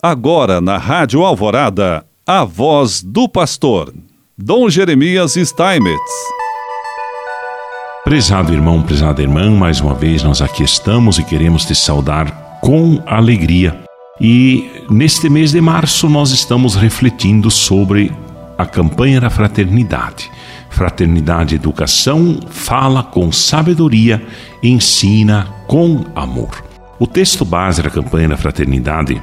Agora na Rádio Alvorada, a voz do pastor, Dom Jeremias Steinmetz. Prezado irmão, prezada irmã, mais uma vez nós aqui estamos e queremos te saudar com alegria. E neste mês de março nós estamos refletindo sobre a campanha da fraternidade. Fraternidade Educação fala com sabedoria, ensina com amor. O texto base da campanha da fraternidade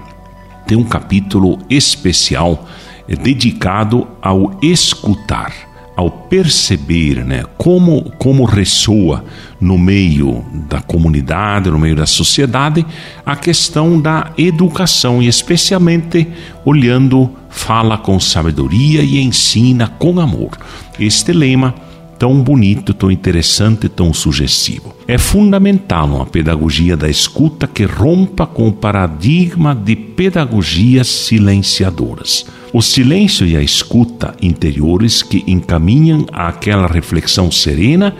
tem um capítulo especial dedicado ao escutar, ao perceber, né, como como ressoa no meio da comunidade, no meio da sociedade, a questão da educação e especialmente olhando fala com sabedoria e ensina com amor. Este lema tão bonito, tão interessante, tão sugestivo. É fundamental uma pedagogia da escuta que rompa com o paradigma de pedagogias silenciadoras. O silêncio e a escuta interiores que encaminham àquela reflexão serena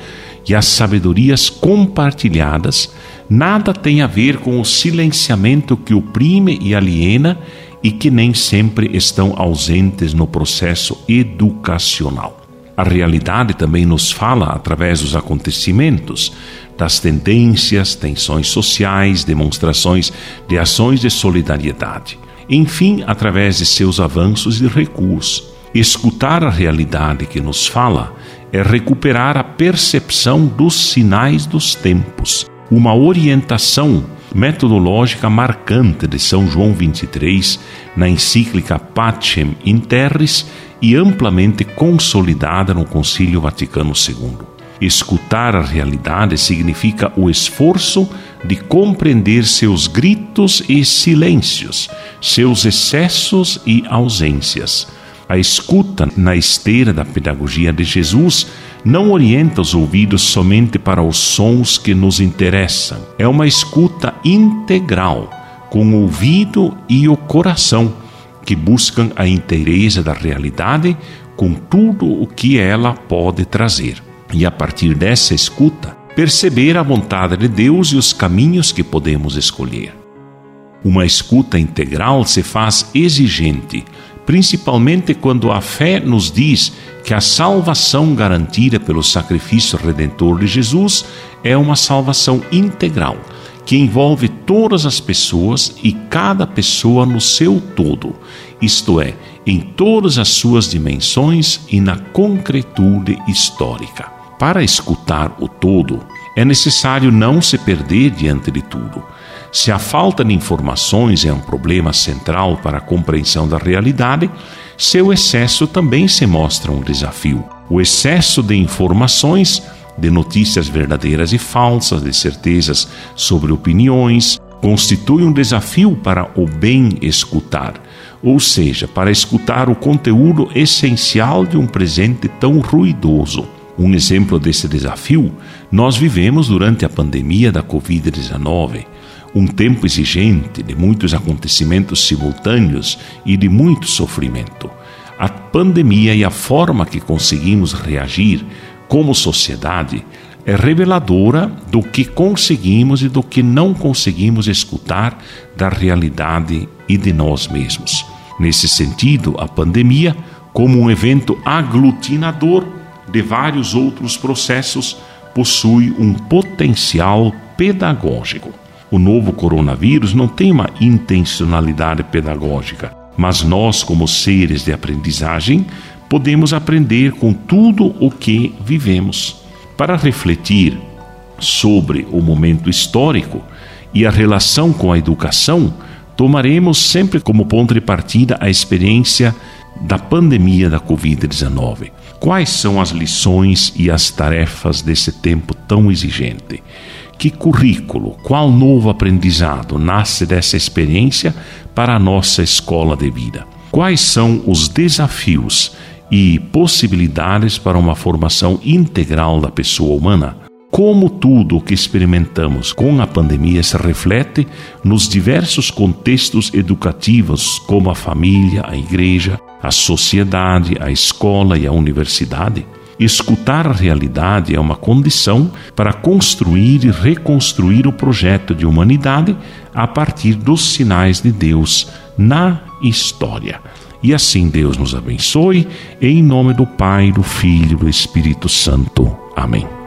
e às sabedorias compartilhadas nada tem a ver com o silenciamento que oprime e aliena e que nem sempre estão ausentes no processo educacional. A realidade também nos fala através dos acontecimentos, das tendências, tensões sociais, demonstrações de ações de solidariedade. Enfim, através de seus avanços e recuos. Escutar a realidade que nos fala é recuperar a percepção dos sinais dos tempos, uma orientação metodológica marcante de São João 23 na encíclica Pacem in Terris e amplamente consolidada no Concílio Vaticano II. Escutar a realidade significa o esforço de compreender seus gritos e silêncios, seus excessos e ausências. A escuta na esteira da pedagogia de Jesus não orienta os ouvidos somente para os sons que nos interessam. É uma escuta integral, com o ouvido e o coração que buscam a inteireza da realidade com tudo o que ela pode trazer. E a partir dessa escuta, perceber a vontade de Deus e os caminhos que podemos escolher. Uma escuta integral se faz exigente, principalmente quando a fé nos diz que a salvação garantida pelo sacrifício redentor de Jesus é uma salvação integral que envolve todas as pessoas e cada pessoa no seu todo, isto é, em todas as suas dimensões e na concretude histórica. Para escutar o todo, é necessário não se perder diante de tudo. Se a falta de informações é um problema central para a compreensão da realidade, seu excesso também se mostra um desafio. O excesso de informações de notícias verdadeiras e falsas, de certezas sobre opiniões, constitui um desafio para o bem escutar, ou seja, para escutar o conteúdo essencial de um presente tão ruidoso. Um exemplo desse desafio nós vivemos durante a pandemia da Covid-19, um tempo exigente de muitos acontecimentos simultâneos e de muito sofrimento. A pandemia e a forma que conseguimos reagir como sociedade é reveladora do que conseguimos e do que não conseguimos escutar da realidade e de nós mesmos. Nesse sentido, a pandemia, como um evento aglutinador de vários outros processos, possui um potencial pedagógico. O novo coronavírus não tem uma intencionalidade pedagógica, mas nós, como seres de aprendizagem, podemos aprender com tudo o que vivemos. Para refletir sobre o momento histórico e a relação com a educação, tomaremos sempre como ponto de partida a experiência da pandemia da Covid-19. Quais são as lições e as tarefas desse tempo tão exigente? Que currículo, qual novo aprendizado nasce dessa experiência para a nossa escola de vida? Quais são os desafios e possibilidades para uma formação integral da pessoa humana. Como tudo o que experimentamos com a pandemia se reflete nos diversos contextos educativos, como a família, a igreja, a sociedade, a escola e a universidade? Escutar a realidade é uma condição para construir e reconstruir o projeto de humanidade a partir dos sinais de Deus na história. E assim Deus nos abençoe, em nome do Pai, do Filho e do Espírito Santo. Amém.